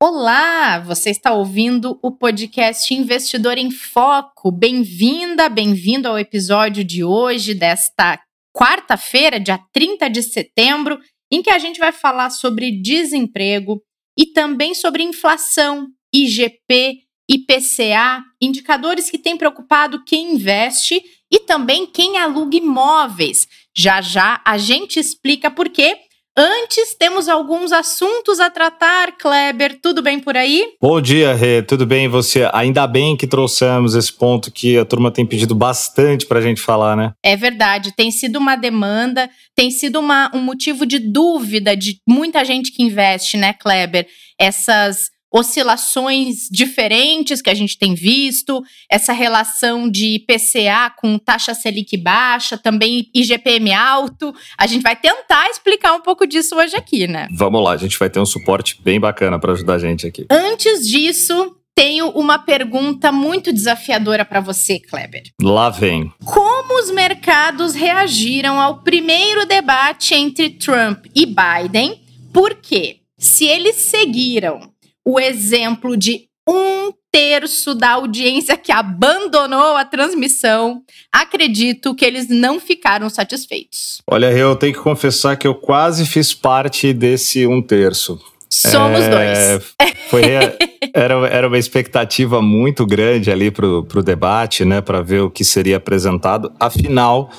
Olá, você está ouvindo o podcast Investidor em Foco. Bem-vinda, bem-vindo ao episódio de hoje, desta quarta-feira, dia 30 de setembro, em que a gente vai falar sobre desemprego e também sobre inflação, IGP, IPCA, indicadores que têm preocupado quem investe e também quem aluga imóveis. Já já a gente explica por quê Antes, temos alguns assuntos a tratar. Kleber, tudo bem por aí? Bom dia, Rê. Tudo bem e você? Ainda bem que trouxemos esse ponto que a turma tem pedido bastante para a gente falar, né? É verdade. Tem sido uma demanda, tem sido uma, um motivo de dúvida de muita gente que investe, né, Kleber? Essas oscilações diferentes que a gente tem visto, essa relação de IPCA com taxa Selic baixa, também IGPM alto. A gente vai tentar explicar um pouco disso hoje aqui, né? Vamos lá, a gente vai ter um suporte bem bacana para ajudar a gente aqui. Antes disso, tenho uma pergunta muito desafiadora para você, Kleber. Lá vem. Como os mercados reagiram ao primeiro debate entre Trump e Biden? Por quê? Se eles seguiram o exemplo de um terço da audiência que abandonou a transmissão, acredito que eles não ficaram satisfeitos. Olha, eu tenho que confessar que eu quase fiz parte desse um terço. Somos é, dois. Foi, era, era uma expectativa muito grande ali para o debate, né, para ver o que seria apresentado. Afinal,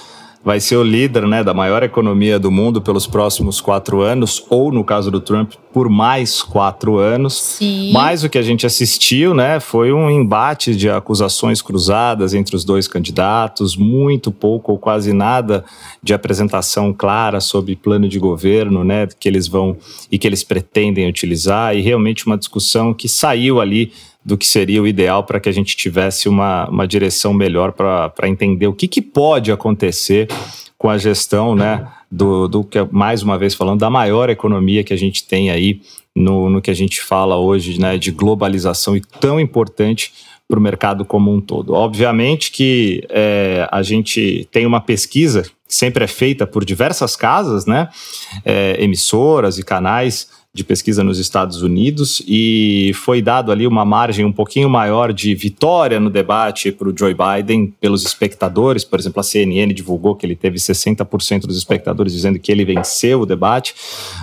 vai ser o líder né, da maior economia do mundo pelos próximos quatro anos, ou no caso do Trump, por mais quatro anos. Sim. Mas o que a gente assistiu né, foi um embate de acusações cruzadas entre os dois candidatos, muito pouco ou quase nada de apresentação clara sobre plano de governo né, que eles vão e que eles pretendem utilizar, e realmente uma discussão que saiu ali do que seria o ideal para que a gente tivesse uma, uma direção melhor para entender o que, que pode acontecer com a gestão, né, do, do que, mais uma vez falando, da maior economia que a gente tem aí no, no que a gente fala hoje, né, de globalização e tão importante para o mercado como um todo. Obviamente que é, a gente tem uma pesquisa que sempre é feita por diversas casas, né, é, emissoras e canais de pesquisa nos Estados Unidos e foi dado ali uma margem um pouquinho maior de vitória no debate para o Joe Biden pelos espectadores. Por exemplo, a CNN divulgou que ele teve 60% dos espectadores dizendo que ele venceu o debate,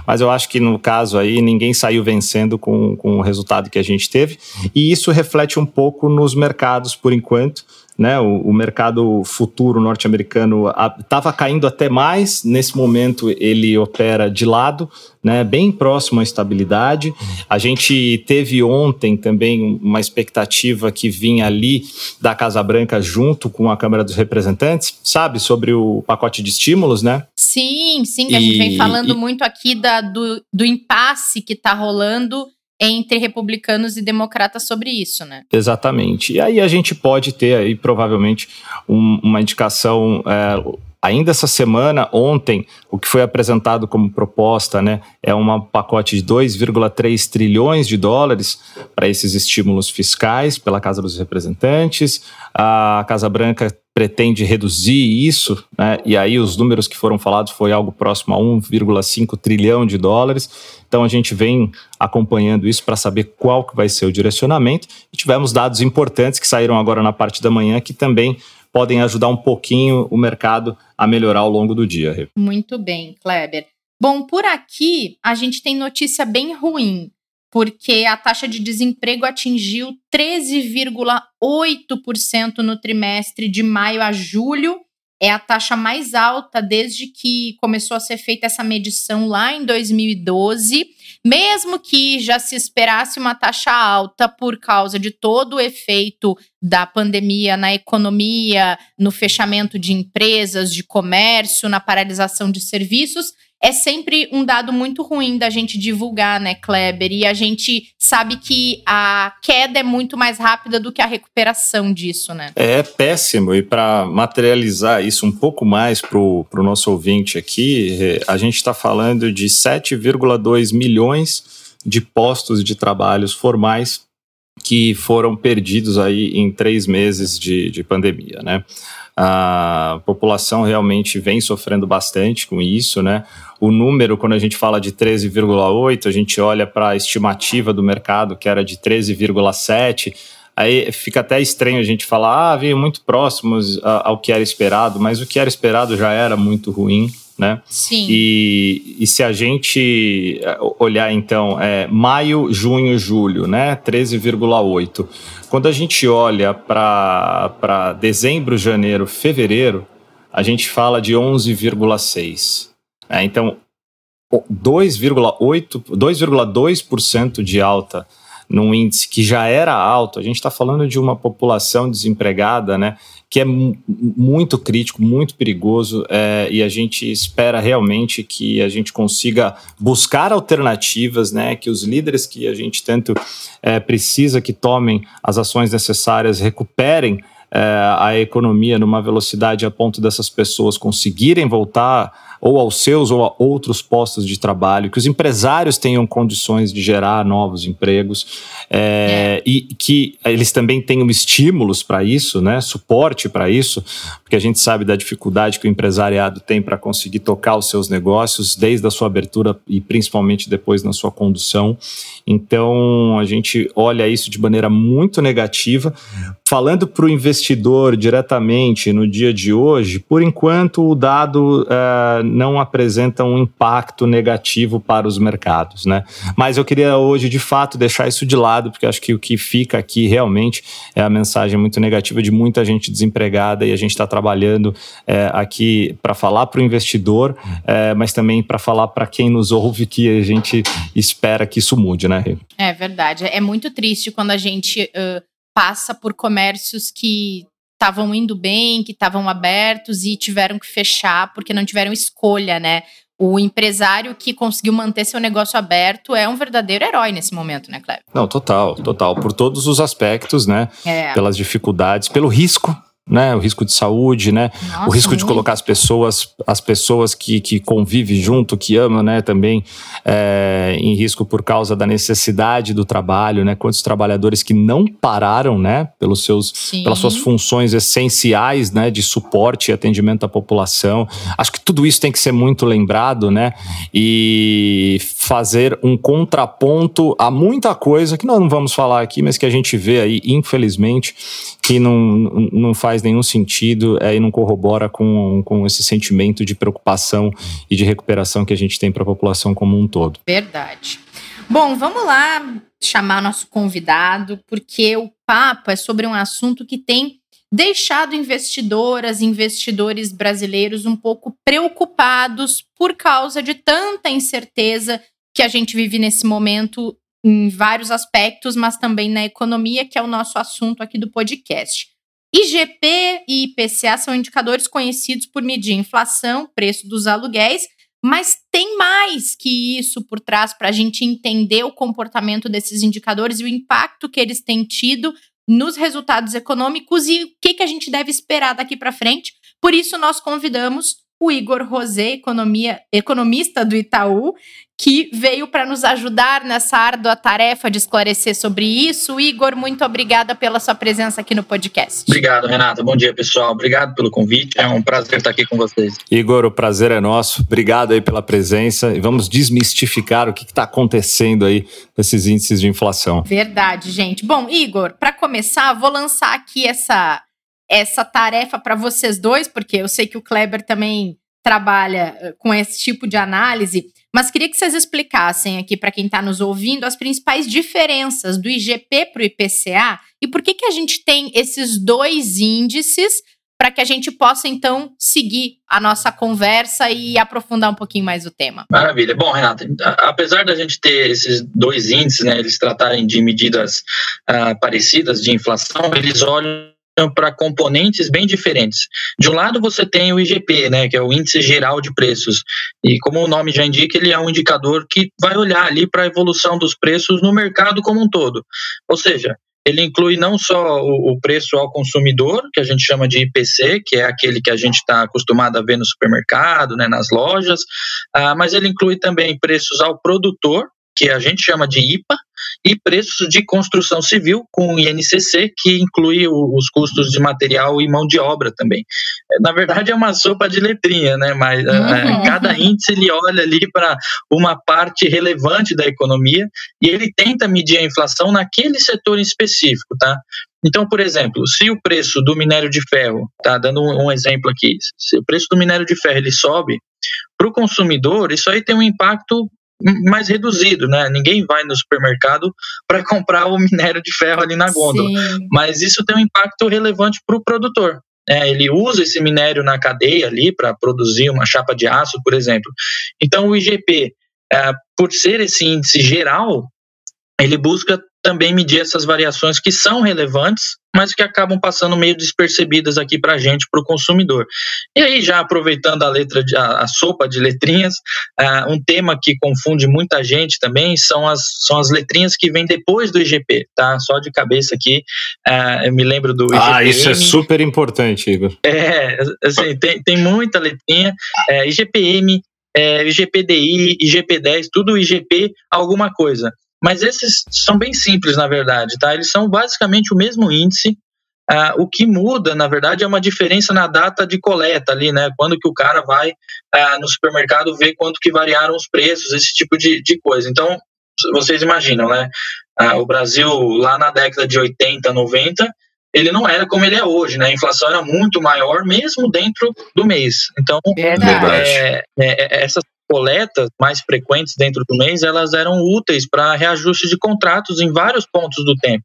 mas eu acho que no caso aí ninguém saiu vencendo com, com o resultado que a gente teve. E isso reflete um pouco nos mercados por enquanto né, o, o mercado futuro norte-americano estava caindo até mais. Nesse momento, ele opera de lado, né, bem próximo à estabilidade. A gente teve ontem também uma expectativa que vinha ali da Casa Branca junto com a Câmara dos Representantes, sabe, sobre o pacote de estímulos, né? Sim, sim, e, a gente vem falando e, muito aqui da, do, do impasse que está rolando entre republicanos e democratas sobre isso, né? Exatamente. E aí a gente pode ter aí provavelmente um, uma indicação é, ainda essa semana, ontem, o que foi apresentado como proposta, né, é um pacote de 2,3 trilhões de dólares para esses estímulos fiscais pela Casa dos Representantes. A Casa Branca pretende reduzir isso, né? E aí os números que foram falados foi algo próximo a 1,5 trilhão de dólares. Então a gente vem acompanhando isso para saber qual que vai ser o direcionamento. E tivemos dados importantes que saíram agora na parte da manhã que também podem ajudar um pouquinho o mercado a melhorar ao longo do dia. Muito bem, Kleber. Bom, por aqui a gente tem notícia bem ruim porque a taxa de desemprego atingiu 13,8% no trimestre de maio a julho. É a taxa mais alta desde que começou a ser feita essa medição lá em 2012. Mesmo que já se esperasse uma taxa alta por causa de todo o efeito da pandemia na economia, no fechamento de empresas, de comércio, na paralisação de serviços, é sempre um dado muito ruim da gente divulgar, né, Kleber? E a gente sabe que a queda é muito mais rápida do que a recuperação disso, né? É péssimo. E para materializar isso um pouco mais para o nosso ouvinte aqui, é, a gente está falando de 7,2 milhões de postos de trabalhos formais que foram perdidos aí em três meses de, de pandemia, né? A população realmente vem sofrendo bastante com isso, né? O número, quando a gente fala de 13,8, a gente olha para a estimativa do mercado, que era de 13,7. Aí fica até estranho a gente falar, ah, veio muito próximos ao que era esperado, mas o que era esperado já era muito ruim, né? Sim. E, e se a gente eh, olhar então, é, maio, junho, julho, né? 13,8. Quando a gente olha para dezembro, janeiro, fevereiro, a gente fala de 11,6. É, então, 2,8, 2,2% de alta num índice que já era alto, a gente está falando de uma população desempregada, né, que é muito crítico, muito perigoso, é, e a gente espera realmente que a gente consiga buscar alternativas, né, que os líderes que a gente tanto é, precisa que tomem as ações necessárias recuperem é, a economia numa velocidade a ponto dessas pessoas conseguirem voltar ou aos seus ou a outros postos de trabalho, que os empresários tenham condições de gerar novos empregos é, é. e que eles também tenham estímulos para isso, né, suporte para isso, porque a gente sabe da dificuldade que o empresariado tem para conseguir tocar os seus negócios desde a sua abertura e principalmente depois na sua condução. Então a gente olha isso de maneira muito negativa. Falando para o investidor diretamente no dia de hoje, por enquanto o dado uh, não apresenta um impacto negativo para os mercados, né? Mas eu queria hoje, de fato, deixar isso de lado, porque acho que o que fica aqui realmente é a mensagem muito negativa de muita gente desempregada e a gente está trabalhando é, aqui para falar para o investidor, é, mas também para falar para quem nos ouve que a gente espera que isso mude, né? É verdade. É muito triste quando a gente uh, passa por comércios que estavam indo bem, que estavam abertos e tiveram que fechar porque não tiveram escolha, né? O empresário que conseguiu manter seu negócio aberto é um verdadeiro herói nesse momento, né, Cleber? Não, total, total. Por todos os aspectos, né? É. Pelas dificuldades, pelo risco né? O risco de saúde, né? Nossa, o risco muito. de colocar as pessoas, as pessoas que, que convivem junto, que amam, né? Também é, em risco por causa da necessidade do trabalho, né? Quantos trabalhadores que não pararam, né? Pelos seus, pelas suas funções essenciais, né? De suporte e atendimento à população. Acho que tudo isso tem que ser muito lembrado, né? E fazer um contraponto a muita coisa que nós não vamos falar aqui, mas que a gente vê aí, infelizmente, que não, não faz nenhum sentido é, e não corrobora com, com esse sentimento de preocupação e de recuperação que a gente tem para a população como um todo. Verdade. Bom, vamos lá chamar nosso convidado, porque o papo é sobre um assunto que tem deixado investidoras, investidores brasileiros um pouco preocupados por causa de tanta incerteza que a gente vive nesse momento em vários aspectos, mas também na economia, que é o nosso assunto aqui do podcast. IGP e IPCA são indicadores conhecidos por medir inflação, preço dos aluguéis, mas tem mais que isso por trás para a gente entender o comportamento desses indicadores e o impacto que eles têm tido nos resultados econômicos e o que, que a gente deve esperar daqui para frente. Por isso, nós convidamos o Igor Rosé, economia, economista do Itaú, que veio para nos ajudar nessa árdua tarefa de esclarecer sobre isso. Igor, muito obrigada pela sua presença aqui no podcast. Obrigado, Renata. Bom dia, pessoal. Obrigado pelo convite. É um prazer estar aqui com vocês. Igor, o prazer é nosso. Obrigado aí pela presença e vamos desmistificar o que está acontecendo aí nesses índices de inflação. Verdade, gente. Bom, Igor, para começar, vou lançar aqui essa essa tarefa para vocês dois, porque eu sei que o Kleber também trabalha eh, com esse tipo de análise, mas queria que vocês explicassem aqui para quem está nos ouvindo as principais diferenças do IGP para o IPCA e por que, que a gente tem esses dois índices para que a gente possa então seguir a nossa conversa e aprofundar um pouquinho mais o tema. Maravilha. Bom, Renata, apesar da gente ter esses dois índices, né, eles tratarem de medidas uh, parecidas de inflação, eles olham para componentes bem diferentes. De um lado você tem o IGP, né, que é o índice geral de preços, e como o nome já indica, ele é um indicador que vai olhar ali para a evolução dos preços no mercado como um todo. Ou seja, ele inclui não só o, preço ao consumidor, que a gente chama de IPC, que é aquele que a gente está acostumado a ver no supermercado, né, nas lojas, uh, mas ele inclui também preços ao produtor, que a gente chama de IPA, e preços de construção civil com o INCC, que inclui os custos de material e mão de obra também. É, na verdade, é uma sopa de letrinha, né? Mas é, uhum. cada índice ele olha ali para uma parte relevante da economia e ele tenta medir a inflação naquele setor em específico, tá? Então, por exemplo, se o preço do minério de ferro, tá dando um, um exemplo aqui, se o preço do minério de ferro ele sobe, para o consumidor, isso aí tem um impacto mais reduzido, né? Ninguém vai no supermercado para comprar o minério de ferro ali na gôndola. Sim. Mas isso tem um impacto relevante para o produtor. É, ele usa esse minério na cadeia ali para produzir uma chapa de aço, por exemplo. Então, o IGP, é, por ser esse índice geral, ele busca também medir essas variações que são relevantes, mas que acabam passando meio despercebidas aqui para a gente, para o consumidor. E aí, já aproveitando a letra, de, a, a sopa de letrinhas, uh, um tema que confunde muita gente também são as, são as letrinhas que vêm depois do IGP, tá? Só de cabeça aqui, uh, eu me lembro do IGPM. Ah, isso é super importante, Igor. É, assim, tem, tem muita letrinha, é, IGPM, é, IGPDI, IGP10, tudo IGP alguma coisa. Mas esses são bem simples, na verdade, tá? Eles são basicamente o mesmo índice. Ah, o que muda, na verdade, é uma diferença na data de coleta ali, né? Quando que o cara vai ah, no supermercado ver quanto que variaram os preços, esse tipo de, de coisa. Então, vocês imaginam, né? Ah, o Brasil, lá na década de 80, 90, ele não era como ele é hoje, né? A inflação era muito maior, mesmo dentro do mês. Então, é, é, é, essas coletas mais frequentes dentro do mês, elas eram úteis para reajuste de contratos em vários pontos do tempo.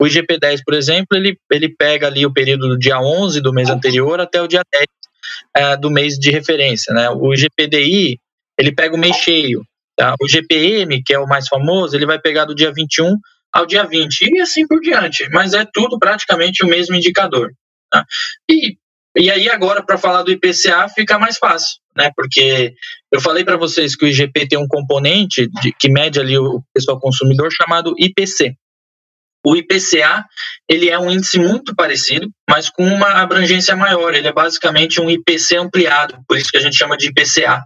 O IGP-10, por exemplo, ele, ele pega ali o período do dia 11 do mês anterior até o dia 10 é, do mês de referência. Né? O IGPDI, ele pega o mês cheio. Tá? O GPM, que é o mais famoso, ele vai pegar do dia 21 ao dia 20 e assim por diante. Mas é tudo praticamente o mesmo indicador. Tá? E e aí agora para falar do IPCA fica mais fácil, né? Porque eu falei para vocês que o IGP tem um componente de, que mede ali o ao consumidor chamado IPC. O IPCA ele é um índice muito parecido, mas com uma abrangência maior. Ele é basicamente um IPC ampliado, por isso que a gente chama de IPCA.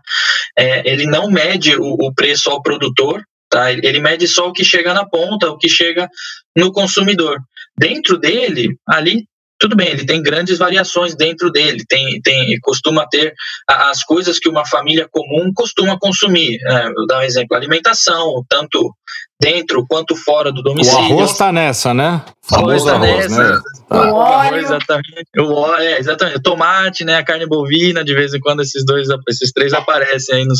É, ele não mede o, o preço ao produtor, tá? Ele mede só o que chega na ponta, o que chega no consumidor. Dentro dele, ali tudo bem, ele tem grandes variações dentro dele, tem, tem costuma ter as coisas que uma família comum costuma consumir. Né? Vou dar um exemplo: alimentação, tanto dentro quanto fora do domicílio. O arroz está nessa, né? O arroz, nessa. né? Tá. O óleo. Exatamente. O óleo, é, exatamente. O tomate, né? A carne bovina, de vez em quando esses dois, esses três aparecem aí no,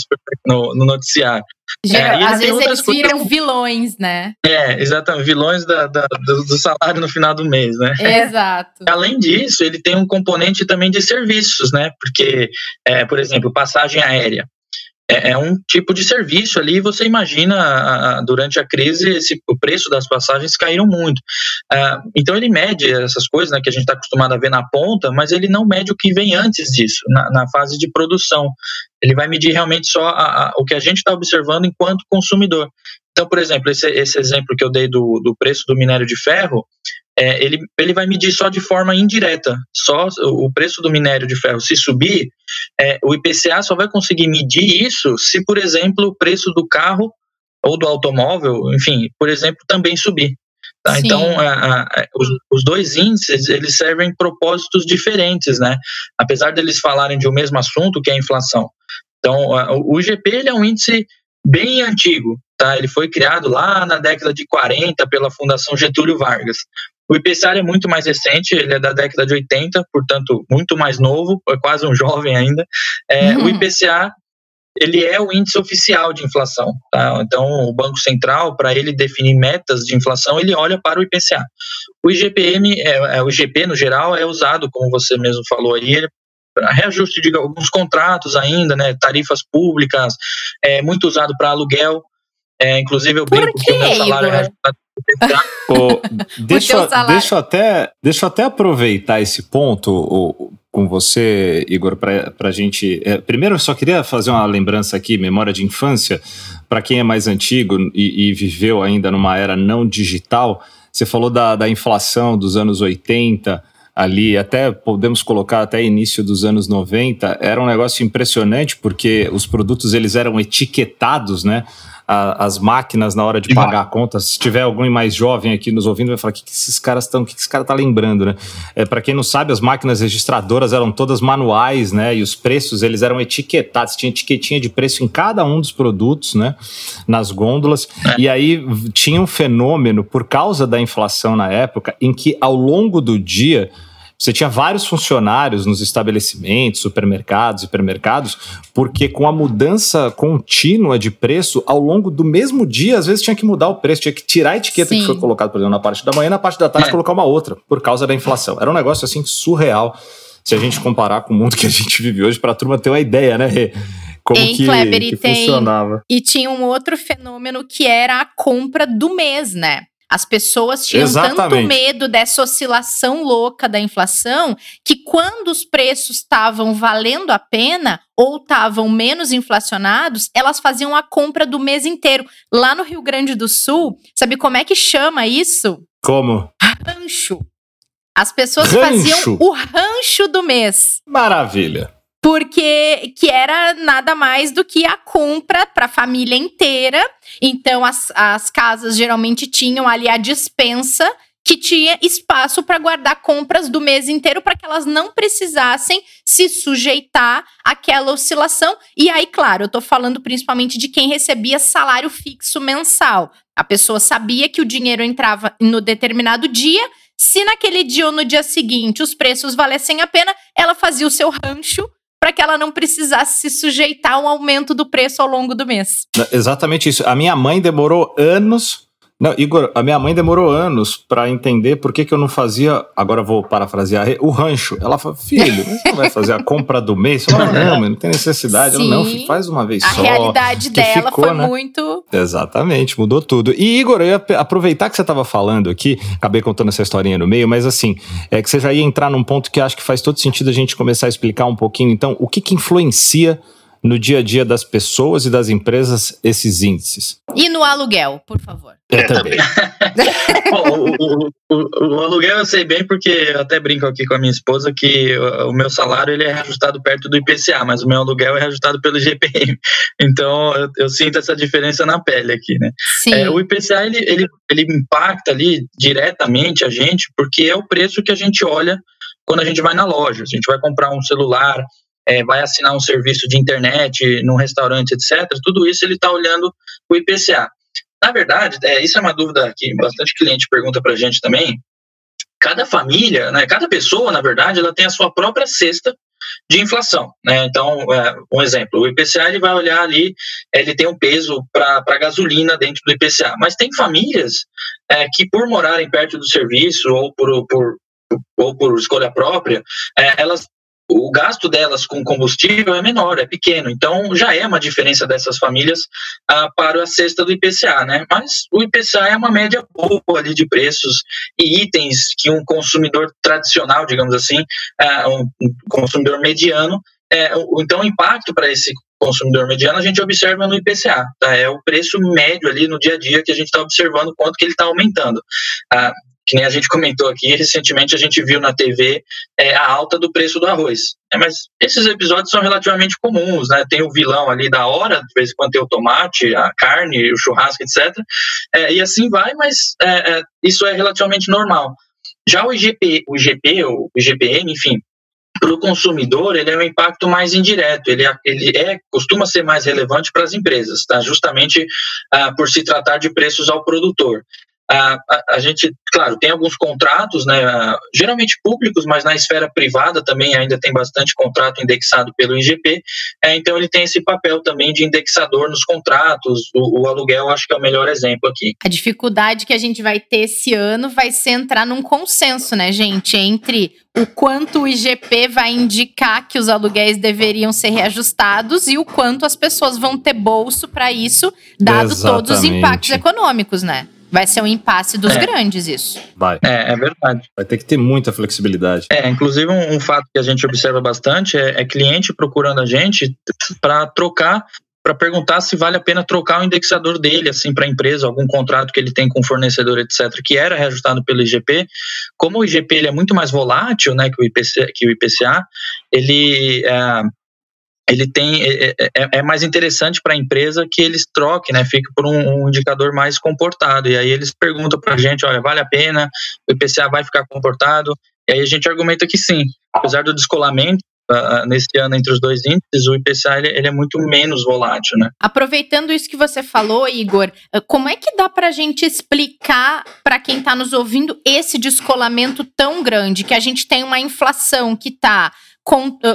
no, no noticiário. É, às vezes eles viram coisas... vilões, né? É, exatamente, vilões da, da, do, do, salário no final do mês, né? Exato. Além disso, ele tem um componente também de serviços, né? Porque, é, por exemplo, passagem aérea é, é, um tipo de serviço ali. Você imagina, a, a, durante a crise, esse, o preço das passagens caíram muito. Ah, então, ele mede essas coisas né, que a gente está acostumado a ver na ponta, mas ele não mede o que vem antes disso, na, na fase de produção. Ele vai medir realmente só a, o que a gente está observando enquanto consumidor. Então, por exemplo, esse, esse exemplo que eu dei do, do preço do minério de ferro, é, ele, ele vai medir só de forma indireta. Só o preço do minério de ferro se subir, é, o IPCA só vai conseguir medir isso se, por exemplo, o preço do carro ou do automóvel, enfim, por exemplo, também subir. Tá? Então, a, a, os, os, dois índices eles servem propósitos diferentes, né? Apesar deles falarem de um mesmo assunto, que é a inflação. Então, a, o IGP ele é um índice bem antigo, tá? Ele foi criado lá na década de 40 pela Fundação Getúlio Vargas. O IPCA é muito mais recente, ele é da década de 80, portanto, muito mais novo, é quase um jovem ainda. É, uhum. O IPCA ele é o índice oficial de inflação. Tá? Então, o Banco Central, para ele definir metas de inflação, ele olha para o IPCA. O IGPM, é, é, o IGP no geral, é usado, como você mesmo falou aí, reajuste de alguns contratos ainda, né, tarifas públicas, é muito usado para aluguel. É, inclusive, eu brinco que o meu salário é reajustado oh, deixa, deixa, eu até, deixa eu até aproveitar esse ponto oh, com você, Igor, para a gente. É, primeiro, eu só queria fazer uma lembrança aqui, memória de infância, para quem é mais antigo e, e, viveu ainda numa era não digital. Você falou da, da inflação dos anos 80 ali, até podemos colocar até início dos anos 90, era um negócio impressionante porque os produtos eles eram etiquetados, né? a, as máquinas na hora de pagar a conta. Se tiver alguém mais jovem aqui nos ouvindo, vai falar: o que, que esses caras estão, o que, que esse cara tá lembrando, né? É, para quem não sabe, as máquinas registradoras eram todas manuais, né? E os preços eles eram etiquetados, tinha etiquetinha de preço em cada um dos produtos, né? Nas gôndolas. É. E aí tinha um fenômeno, por causa da inflação na época, em que ao longo do dia você tinha vários funcionários nos estabelecimentos, supermercados, hipermercados, porque com a mudança contínua de preço, ao longo do mesmo dia, às vezes tinha que mudar o preço, tinha que tirar a etiqueta Sim. que foi colocada, por exemplo, na parte da manhã, na parte da tarde, é. colocar uma outra, por causa da inflação. Era um negócio assim surreal, se a gente comparar com o mundo que a gente vive hoje, para a turma ter uma ideia, né? Como em que, Kleber, que tem, funcionava. E tinha um outro fenômeno que era a compra do mês, né? As pessoas tinham Exatamente. tanto medo dessa oscilação louca da inflação que quando os preços estavam valendo a pena ou estavam menos inflacionados, elas faziam a compra do mês inteiro. Lá no Rio Grande do Sul, sabe como é que chama isso? Como? Rancho. As pessoas rancho. faziam o rancho do mês. Maravilha porque que era nada mais do que a compra para a família inteira. Então as, as casas geralmente tinham ali a dispensa que tinha espaço para guardar compras do mês inteiro para que elas não precisassem se sujeitar àquela oscilação. E aí, claro, eu estou falando principalmente de quem recebia salário fixo mensal. A pessoa sabia que o dinheiro entrava no determinado dia. Se naquele dia ou no dia seguinte os preços valessem a pena, ela fazia o seu rancho para que ela não precisasse se sujeitar a um aumento do preço ao longo do mês. Exatamente isso. A minha mãe demorou anos não, Igor, a minha mãe demorou anos para entender por que, que eu não fazia, agora vou parafrasear, o rancho. Ela falou, filho, você não vai fazer a compra do mês? Eu falei, não, não tem necessidade. Sim, não, faz uma vez a só. A realidade dela ficou, foi né? muito... Exatamente, mudou tudo. E Igor, eu ia aproveitar que você estava falando aqui, acabei contando essa historinha no meio, mas assim, é que você já ia entrar num ponto que acho que faz todo sentido a gente começar a explicar um pouquinho. Então, o que que influencia no dia a dia das pessoas e das empresas esses índices. E no aluguel, por favor. É, também. Bom, o, o, o, aluguel eu sei bem porque eu até brinco aqui com a minha esposa que o, o meu salário ele é reajustado perto do IPCA, mas o meu aluguel é reajustado pelo GPM. Então eu, eu sinto essa diferença na pele aqui, né? Sim. É, o IPCA ele, ele, ele impacta ali diretamente a gente porque é o preço que a gente olha quando a gente vai na loja. A gente vai comprar um celular, é, vai assinar um serviço de internet num restaurante, etc., tudo isso ele está olhando o IPCA. Na verdade, é, isso é uma dúvida que bastante cliente pergunta para a gente também. Cada família, né, cada pessoa, na verdade, ela tem a sua própria cesta de inflação. Né? Então, é, um exemplo, o IPCA ele vai olhar ali, ele tem um peso para a gasolina dentro do IPCA, mas tem famílias é, que, por morarem perto do serviço ou por, por ou por escolha própria, é, elas o gasto delas com combustível é menor, é pequeno. Então, já é uma diferença dessas famílias ah, para a cesta do IPCA, né? Mas o IPCA é uma média boa ali de preços e itens que um consumidor tradicional, digamos assim, ah, um consumidor mediano, é, então o impacto para esse consumidor mediano a gente observa no IPCA, tá? É o preço médio ali no dia a dia que a gente está observando quanto que ele está aumentando. Ah, que nem a gente comentou aqui, recentemente a gente viu na TV é, a alta do preço do arroz. É, mas esses episódios são relativamente comuns, né? Tem o vilão ali da hora, de vez em quando tem o tomate, a carne, o churrasco, etc. É, e assim vai, mas é, é, isso é relativamente normal. Já o IGP, o IGP, o IGPM, enfim, para o consumidor ele é um impacto mais indireto, ele, é, ele é costuma ser mais relevante para as empresas, tá? justamente ah, por se tratar de preços ao produtor. A, a, a, gente, claro, tem alguns contratos, né, geralmente públicos, mas na esfera privada também ainda tem bastante contrato indexado pelo IGP, é, então ele tem esse papel também de indexador nos contratos, o, o, aluguel acho que é o melhor exemplo aqui. A dificuldade que a gente vai ter esse ano vai ser entrar num consenso, né, gente, entre o quanto o IGP vai indicar que os aluguéis deveriam ser reajustados e o quanto as pessoas vão ter bolso para isso, dado Exatamente. todos os impactos econômicos, né? Vai ser um impasse dos é. grandes, isso. Vai. É, é verdade. Vai ter que ter muita flexibilidade. É, inclusive um, um fato que a gente observa bastante é, é cliente procurando a gente para trocar para perguntar se vale a pena trocar o indexador dele assim para a empresa, algum contrato que ele tem com fornecedor, etc, que era reajustado pelo IGP. Como o IGP ele é muito mais volátil, né, que o IPC, que o IPCA, ele é, ele tem é, é, é, é mais interessante para a empresa que eles troquem, né, fique por um, um, indicador mais comportado. E aí eles perguntam para a gente, olha, vale a pena? O IPCA vai ficar comportado? E aí a gente argumenta que sim, apesar do descolamento, Uh, nesse ano entre os dois índices, o IPCA ele, ele, é muito menos volátil, né? Aproveitando isso que você falou, Igor, como é que dá para a gente explicar para quem está nos ouvindo esse descolamento tão grande que a gente tem uma inflação que está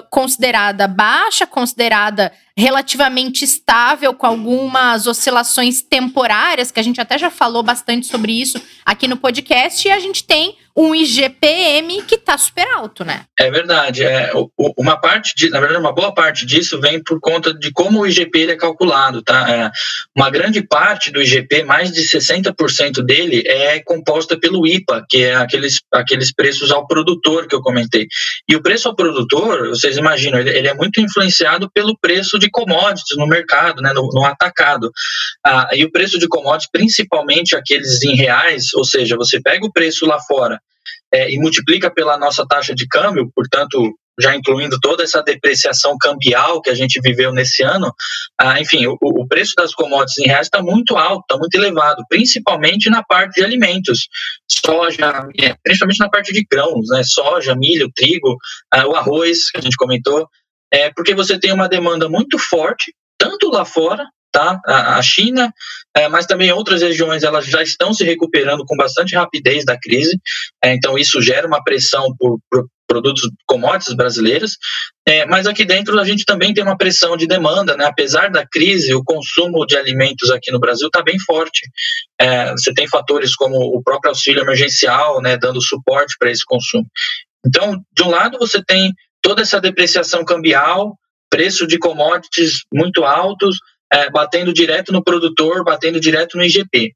considerada baixa, considerada relativamente estável, com algumas oscilações temporárias, que a gente até já falou bastante sobre isso aqui no podcast, e a gente tem um IGPM que está super alto, né? É verdade. É, uma parte, de, na verdade, uma boa parte disso vem por conta de como o IGP é calculado, tá? É, uma grande parte do IGP, mais de 60% dele, é composta pelo IPA, que é aqueles, aqueles preços ao produtor que eu comentei. E o preço ao produtor, vocês imaginam, ele, ele é muito influenciado pelo preço de commodities no mercado, né, no, no atacado. Ah, e o preço de commodities, principalmente aqueles em reais, ou seja, você pega o preço lá fora é, e multiplica pela nossa taxa de câmbio, portanto, já incluindo toda essa depreciação cambial que a gente viveu nesse ano, ah, enfim, o, o, preço das commodities em reais está muito alto, está muito elevado, principalmente na parte de alimentos, soja, é, principalmente na parte de grãos, né, soja, milho, trigo, ah, o arroz que a gente comentou, é porque você tem uma demanda muito forte, tanto lá fora tá? A, China, é, mas também outras regiões elas já estão se recuperando com bastante rapidez da crise, é, então isso gera uma pressão por, por produtos commodities brasileiros, é, mas aqui dentro a gente também tem uma pressão de demanda, né? Apesar da crise, o consumo de alimentos aqui no Brasil está bem forte. É, você tem fatores como o próprio auxílio emergencial, né, dando suporte para esse consumo. Então, de um lado você tem toda essa depreciação cambial, preço de commodities muito altos, é, batendo direto no produtor, batendo direto no IGP.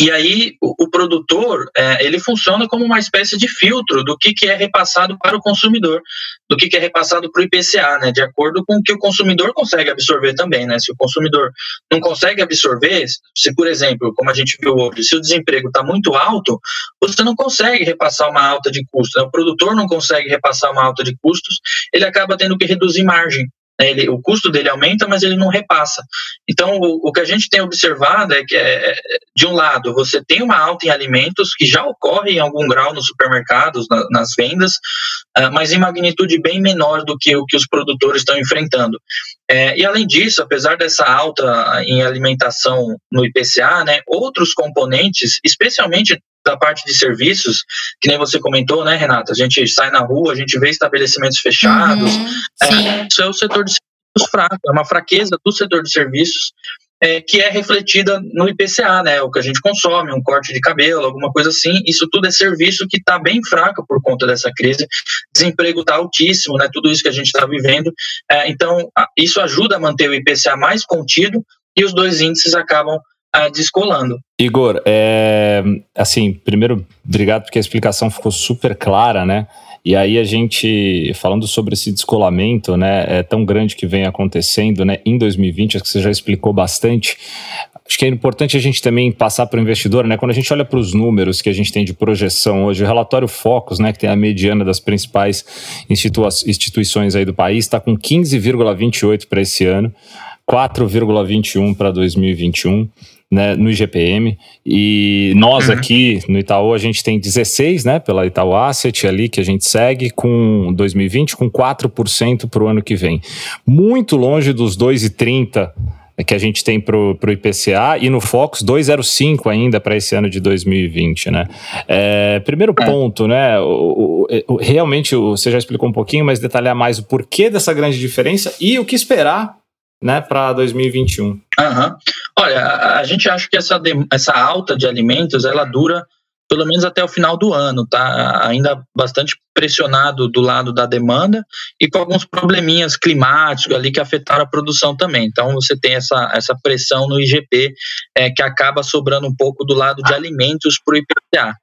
E aí o, o produtor é, ele funciona como uma espécie de filtro do que, que é repassado para o consumidor, do que, que é repassado para o IPCA, né, de acordo com o que o consumidor consegue absorver também. Né? Se o consumidor não consegue absorver, se por exemplo, como a gente viu hoje, se o desemprego está muito alto, você não consegue repassar uma alta de custos. Né? O produtor não consegue repassar uma alta de custos, ele acaba tendo que reduzir margem. Ele, o custo dele aumenta, mas ele não repassa. Então, o, o que a gente tem observado é que, é, de um lado, você tem uma alta em alimentos, que já ocorre em algum grau nos supermercados, na, nas vendas, uh, mas em magnitude bem menor do que o que os produtores estão enfrentando. É, e, além disso, apesar dessa alta em alimentação no IPCA, né, outros componentes, especialmente da parte de serviços, que nem você comentou, né, Renata? A gente sai na rua, a gente vê estabelecimentos fechados. Uhum, é, isso é o setor de serviços fraco, é uma fraqueza do setor de serviços. É, que é refletida no IPCA, né? O que a gente consome, um corte de cabelo, alguma coisa assim. Isso tudo é serviço que está bem fraco por conta dessa crise. Desemprego está altíssimo, né? Tudo isso que a gente está vivendo. É, então, isso ajuda a manter o IPCA mais contido e os dois índices acabam ah, descolando. Igor, é, assim, primeiro, obrigado porque a explicação ficou super clara, né? E aí a gente, falando sobre esse descolamento, né, é tão grande que vem acontecendo, né, em 2020, acho que você já explicou bastante. Acho que é importante a gente também passar para o investidor, né, quando a gente olha para os números que a gente tem de projeção hoje, o relatório Focus, né, que tem a mediana das principais instituições aí do país, está com 15,28 para esse ano. 4,21 para 2021 né, no IGPM. E nós uhum. aqui no Itaú, a gente tem 16, né, pela Itaú Asset ali, que a gente segue com 2020, com 4% para o ano que vem. Muito longe dos 2,30% que a gente tem para o IPCA e no Focus 2,05 ainda para esse ano de 2020, né? É, primeiro é. ponto, né? O, o, o, realmente você já explicou um pouquinho, mas detalhar mais o porquê dessa grande diferença e o que esperar né, para 2021. Uhum. Olha, a, a, gente acha que essa, essa alta de alimentos ela dura pelo menos até o final do ano, tá? Ainda bastante pressionado do lado da demanda e com alguns probleminhas climáticos ali que afetaram a produção também. Então você tem essa, essa pressão no IGP é, que acaba sobrando um pouco do lado de alimentos para o IPCA.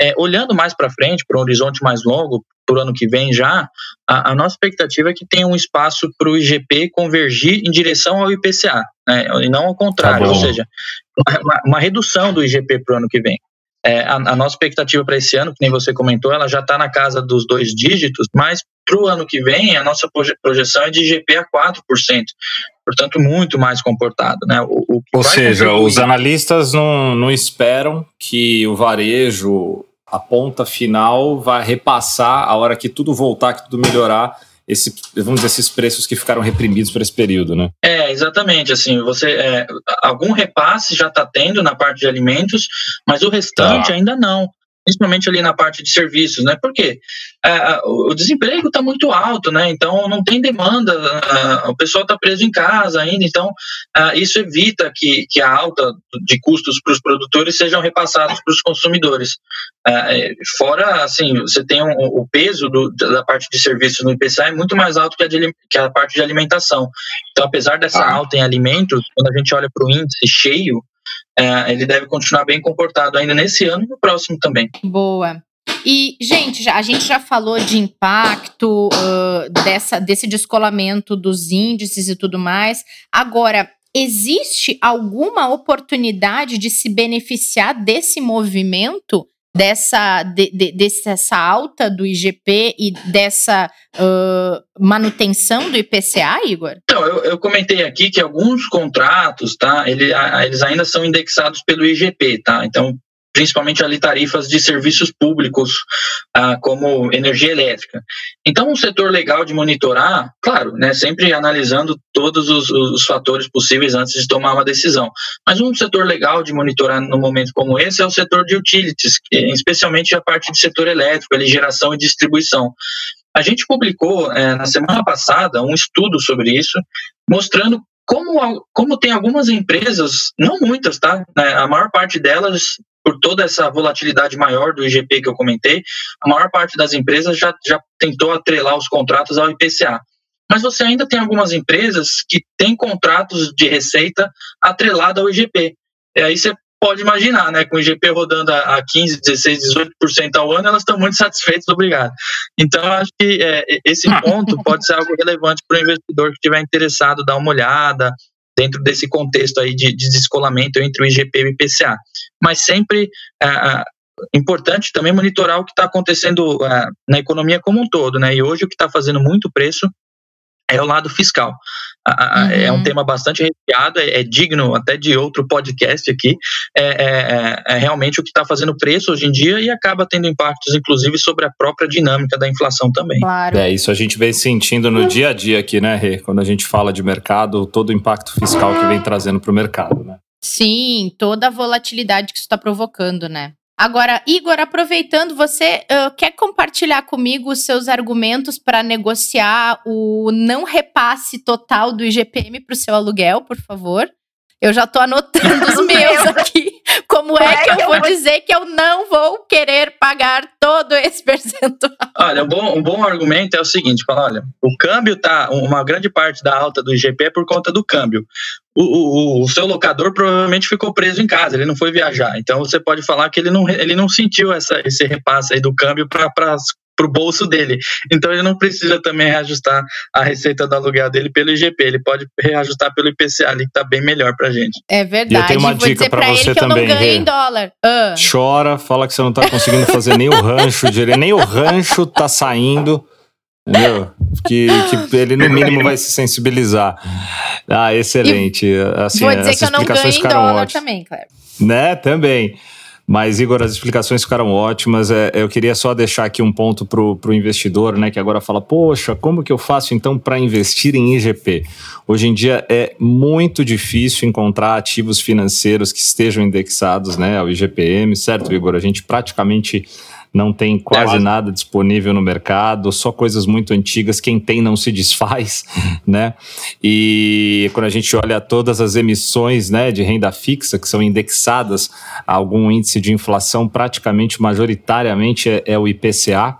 É, olhando mais para frente, para um horizonte mais longo, para o ano que vem já, a, a, nossa expectativa é que tenha um espaço para o IGP convergir em direção ao IPCA, né, e não ao contrário, tá ou seja, uma, uma redução do IGP para o ano que vem. É, a, a, nossa expectativa para esse ano, que nem você comentou, ela já está na casa dos dois dígitos, mas para o ano que vem a nossa projeção é de IGP a 4%, portanto muito mais comportado. Né? O, o Ou seja, os analistas não, não esperam que o varejo, a ponta final, vai repassar a hora que tudo voltar, que tudo melhorar, esse, vamos dizer, esses preços que ficaram reprimidos por esse período, né? É, exatamente. Assim, você é, algum repasse já está tendo na parte de alimentos, mas o restante tá. ainda não principalmente ali na parte de serviços, né? Porque é, o desemprego está muito alto, né? Então não tem demanda, o pessoal está preso em casa ainda, então isso evita que, que a alta de custos para os produtores sejam repassados para os consumidores. É, fora, assim, você tem um, o peso do, da parte de serviços no IPCA é muito mais alto que a, de, que a parte de alimentação. Então, apesar dessa ah. alta em alimentos, quando a gente olha para o índice cheio, é, ele deve continuar bem comportado ainda nesse ano e no próximo também. Boa. E, gente, a gente já falou de impacto uh, dessa, desse descolamento dos índices e tudo mais. Agora, existe alguma oportunidade de se beneficiar desse movimento dessa, de, de, dessa alta do IGP e dessa uh, manutenção do IPCA, Igor? Então, eu, eu, comentei aqui que alguns contratos, tá, ele, a, eles ainda são indexados pelo IGP, tá? Então, principalmente ali tarifas de serviços públicos, ah, como energia elétrica. Então, um setor legal de monitorar, claro, né, sempre analisando todos os, os, fatores possíveis antes de tomar uma decisão. Mas um setor legal de monitorar no momento como esse é o setor de utilities, especialmente a parte de setor elétrico, ali, geração e distribuição. A gente publicou é, na semana passada um estudo sobre isso, mostrando como, como tem algumas empresas, não muitas, tá? Né, a maior parte delas por toda essa volatilidade maior do IGP que eu comentei, a maior parte das empresas já, já tentou atrelar os contratos ao IPCA. Mas você ainda tem algumas empresas que têm contratos de receita atrelado ao IGP. E aí você pode imaginar, né? Com o IGP rodando a 15, 16, 18% ao ano, elas estão muito satisfeitas, obrigado. Então, eu acho que é, esse ponto pode ser algo relevante para o investidor que estiver interessado, dar uma olhada, dentro desse contexto aí de, de descolamento entre o IGP e o IPCA. Mas sempre é, importante também monitorar o que está acontecendo é, na economia como um todo, né? E hoje o que está fazendo muito preço é o lado fiscal. Uhum. É um tema bastante recheado, é, é, digno até de outro podcast aqui. É, é, é, é realmente o que está fazendo preço hoje em dia e acaba tendo impactos, inclusive, sobre a própria dinâmica da inflação também. Claro. É, isso a gente vem sentindo no dia a dia aqui, né, Rê? Quando a gente fala de mercado, todo o impacto fiscal que vem trazendo para o mercado, né? Sim, toda a volatilidade que isso está provocando, né? Agora, Igor, aproveitando, você uh, quer compartilhar comigo os seus argumentos para negociar o não repasse total do IGPM para o seu aluguel, por favor? Eu já estou anotando os meus aqui. Como é que eu vou dizer que eu não vou querer pagar todo esse percentual? Olha, um bom, um bom argumento é o seguinte: fala, olha, o câmbio tá. Uma grande parte da alta do IGP é por conta do câmbio. O, o, o, seu locador provavelmente ficou preso em casa, ele não foi viajar. Então você pode falar que ele não, ele não sentiu essa, esse repasse aí do câmbio para para o bolso dele. Então ele não precisa também reajustar a receita do aluguel dele pelo IGP, ele pode reajustar pelo IPCA ali, que está bem melhor para gente. É verdade. E eu tenho uma Vou dica para você também. em dólar. Uh. Chora, fala que você não está conseguindo fazer nem o rancho direito, nem o rancho tá saindo. Entendeu? Que, que ele, no mínimo, vai se sensibilizar. Ah, excelente. Assim, vou dizer que eu não ganho em dólar ótimas. também, Cleber. Né? Também. Mas, Igor, as explicações ficaram ótimas. É, eu queria só deixar aqui um ponto para o investidor, né, que agora fala: poxa, como que eu faço então para investir em IGP? Hoje em dia é muito difícil encontrar ativos financeiros que estejam indexados né, ao IGPM, certo, Igor? A gente praticamente não tem quase é, nada disponível no mercado, só coisas muito antigas, quem tem não se desfaz, né? E quando a gente olha todas as emissões né, de renda fixa que são indexadas a algum índice de inflação, praticamente, majoritariamente é, é o IPCA.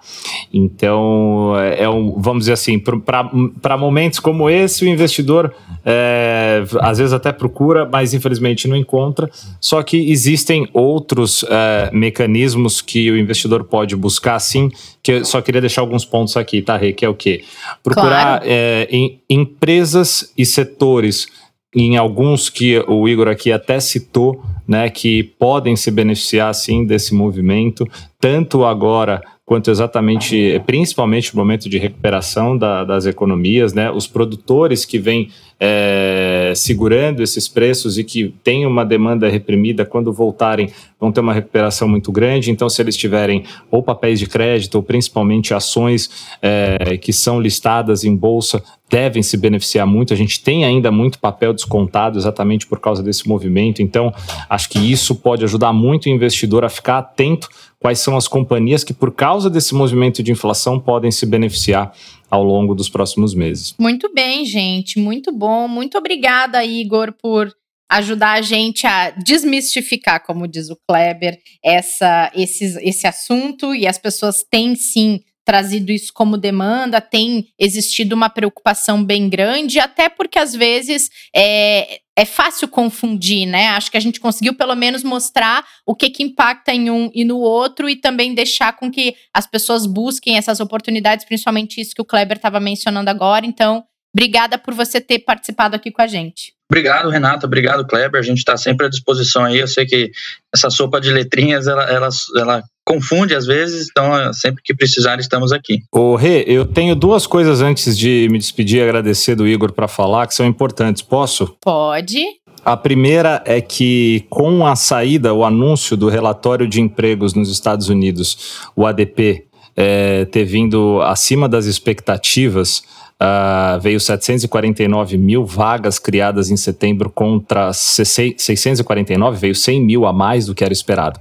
Então, é, é um, vamos dizer assim, para momentos como esse, o investidor é, às vezes até procura, mas infelizmente não encontra. Só que existem outros é, mecanismos que o investidor pode buscar, sim, que eu só queria deixar alguns pontos aqui, tá, Rê? Que é o quê? Procurar claro. é, em empresas e setores, em alguns que o Igor aqui até citou, né, que podem se beneficiar, sim, desse movimento, tanto agora quanto exatamente, principalmente no momento de recuperação da, das economias, né? Os produtores que vêm é, segurando esses preços e que têm uma demanda reprimida, quando voltarem, vão ter uma recuperação muito grande. Então, se eles tiverem ou papéis de crédito, ou principalmente ações é, que são listadas em bolsa, devem se beneficiar muito. A gente tem ainda muito papel descontado exatamente por causa desse movimento. Então, acho que isso pode ajudar muito o investidor a ficar atento quais são as companhias que, por causa desse movimento de inflação, podem se beneficiar ao longo dos próximos meses. Muito bem, gente, muito bom. Muito obrigada, Igor, por ajudar a gente a desmistificar, como diz o Kleber, essa, esse, esse assunto e as pessoas têm sim trazido isso como demanda, tem existido uma preocupação bem grande, até porque às vezes é, é fácil confundir, né? Acho que a gente conseguiu pelo menos mostrar o que, que impacta em um e no outro e também deixar com que as pessoas busquem essas oportunidades, principalmente isso que o Kleber estava mencionando agora. Então, obrigada por você ter participado aqui com a gente. Obrigado, Renata. Obrigado, Kleber. A gente está sempre à disposição aí. Eu sei que essa sopa de letrinhas, ela, ela, ela confunde às vezes, então sempre que precisar estamos aqui. Ô Rê, eu tenho duas coisas antes de me despedir e agradecer do Igor para falar que são importantes. Posso? Pode. A primeira é que, com a saída, o anúncio do relatório de empregos nos Estados Unidos, o ADP, é, ter vindo acima das expectativas, Uh, veio 749 mil vagas criadas em setembro contra 649, veio 100 mil a mais do que era esperado.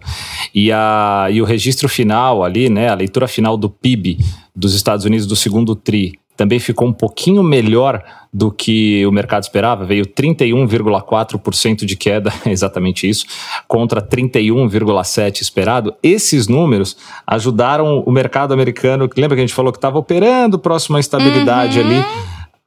E, a, e o registro final ali, né, a leitura final do PIB dos Estados Unidos do segundo TRI também ficou um pouquinho melhor do que o mercado esperava, veio 31,4% de queda, exatamente isso, contra 31,7% esperado. Esses números ajudaram o mercado americano, que lembra que a gente falou que estava operando próximo à estabilidade uhum. ali,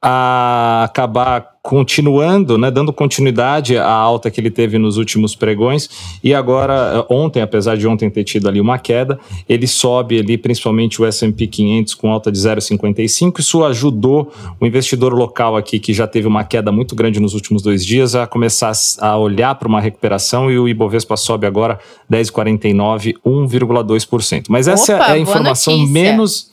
a acabar continuando, né, dando continuidade à alta que ele teve nos últimos pregões e agora ontem, apesar de ontem ter tido ali uma queda, ele sobe ali principalmente o S&P 500 com alta de 0,55. Isso ajudou o investidor local aqui que já teve uma queda muito grande nos últimos dois dias a começar a olhar para uma recuperação e o Ibovespa sobe agora 10,49, 1,2%. Mas essa Opa, é a informação menos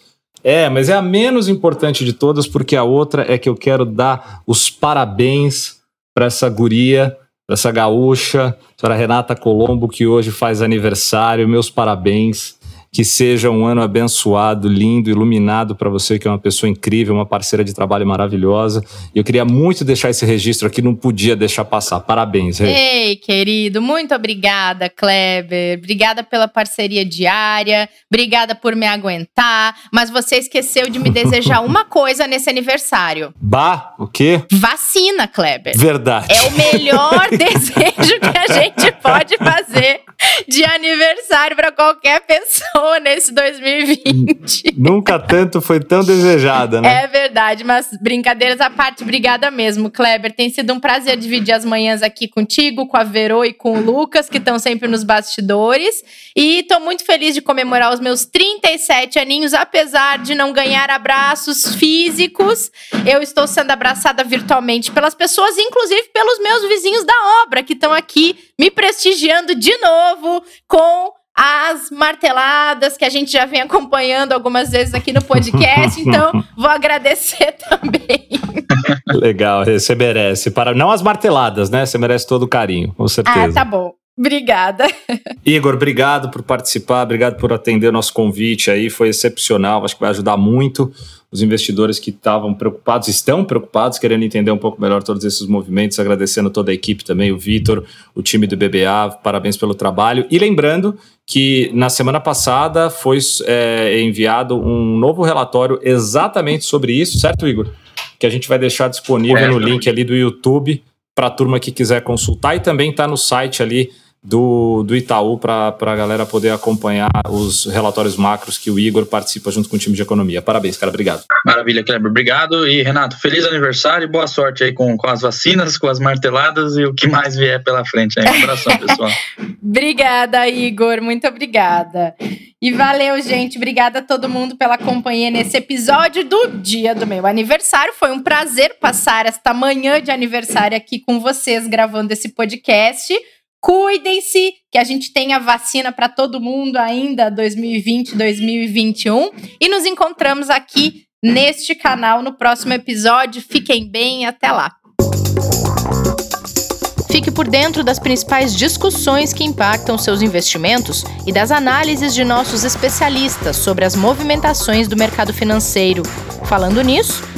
é, mas é a menos importante de todas, porque a outra é que eu quero dar os parabéns para essa guria, para essa gaúcha, para Renata Colombo, que hoje faz aniversário. Meus parabéns. Que seja um ano abençoado, lindo, iluminado para você, que é uma pessoa incrível, uma parceira de trabalho maravilhosa. E eu queria muito deixar esse registro aqui, não podia deixar passar. Parabéns, Rei. Ei, querido, muito obrigada, Kleber. Obrigada pela parceria diária, obrigada por me aguentar. Mas você esqueceu de me desejar uma coisa nesse aniversário. Bah, o quê? Vacina, Kleber. Verdade. É o melhor desejo que a gente pode fazer de aniversário para qualquer pessoa nesse 2020. Nunca tanto foi tão desejada, né? É verdade, mas brincadeiras à parte, obrigada mesmo, Kleber. Tem sido um prazer dividir as manhãs aqui contigo, com a Verô e com o Lucas, que estão sempre nos bastidores. E estou muito feliz de comemorar os meus 37 aninhos, apesar de não ganhar abraços físicos. Eu estou sendo abraçada virtualmente pelas pessoas, inclusive pelos meus vizinhos da obra, que estão aqui me prestigiando de novo com as marteladas que a gente já vem acompanhando algumas vezes aqui no podcast. Então, vou agradecer também. Legal, você merece. Para, não as marteladas, né? Você merece todo o carinho, com certeza. Ah, tá bom. Obrigada. Igor, obrigado por participar, obrigado por atender o nosso convite aí, foi excepcional, acho que vai ajudar muito os investidores que estavam preocupados, estão preocupados, querendo entender um pouco melhor todos esses movimentos, agradecendo toda a equipe também, o Vitor, o time do BBA, parabéns pelo trabalho. E lembrando que na semana passada foi é, enviado um novo relatório exatamente sobre isso, certo, Igor? Que a gente vai deixar disponível no link ali do YouTube para a turma que quiser consultar e também está no site ali do, do Itaú para a galera poder acompanhar os relatórios macros que o Igor participa junto com o time de economia. Parabéns, cara. Obrigado. Maravilha, Kleber. Obrigado. E, Renato, feliz aniversário e boa sorte aí com, com as vacinas, com as marteladas e o que mais vier pela frente. Aí. Um abração, pessoal. obrigada, Igor. Muito obrigada. E valeu, gente. Obrigada a todo mundo pela companhia nesse episódio do dia do meu aniversário. Foi um prazer passar esta manhã de aniversário aqui com vocês, gravando esse podcast. Cuidem-se, que a gente tenha vacina para todo mundo ainda 2020, 2021 e nos encontramos aqui neste canal no próximo episódio. Fiquem bem, até lá. Fique por dentro das principais discussões que impactam seus investimentos e das análises de nossos especialistas sobre as movimentações do mercado financeiro. Falando nisso,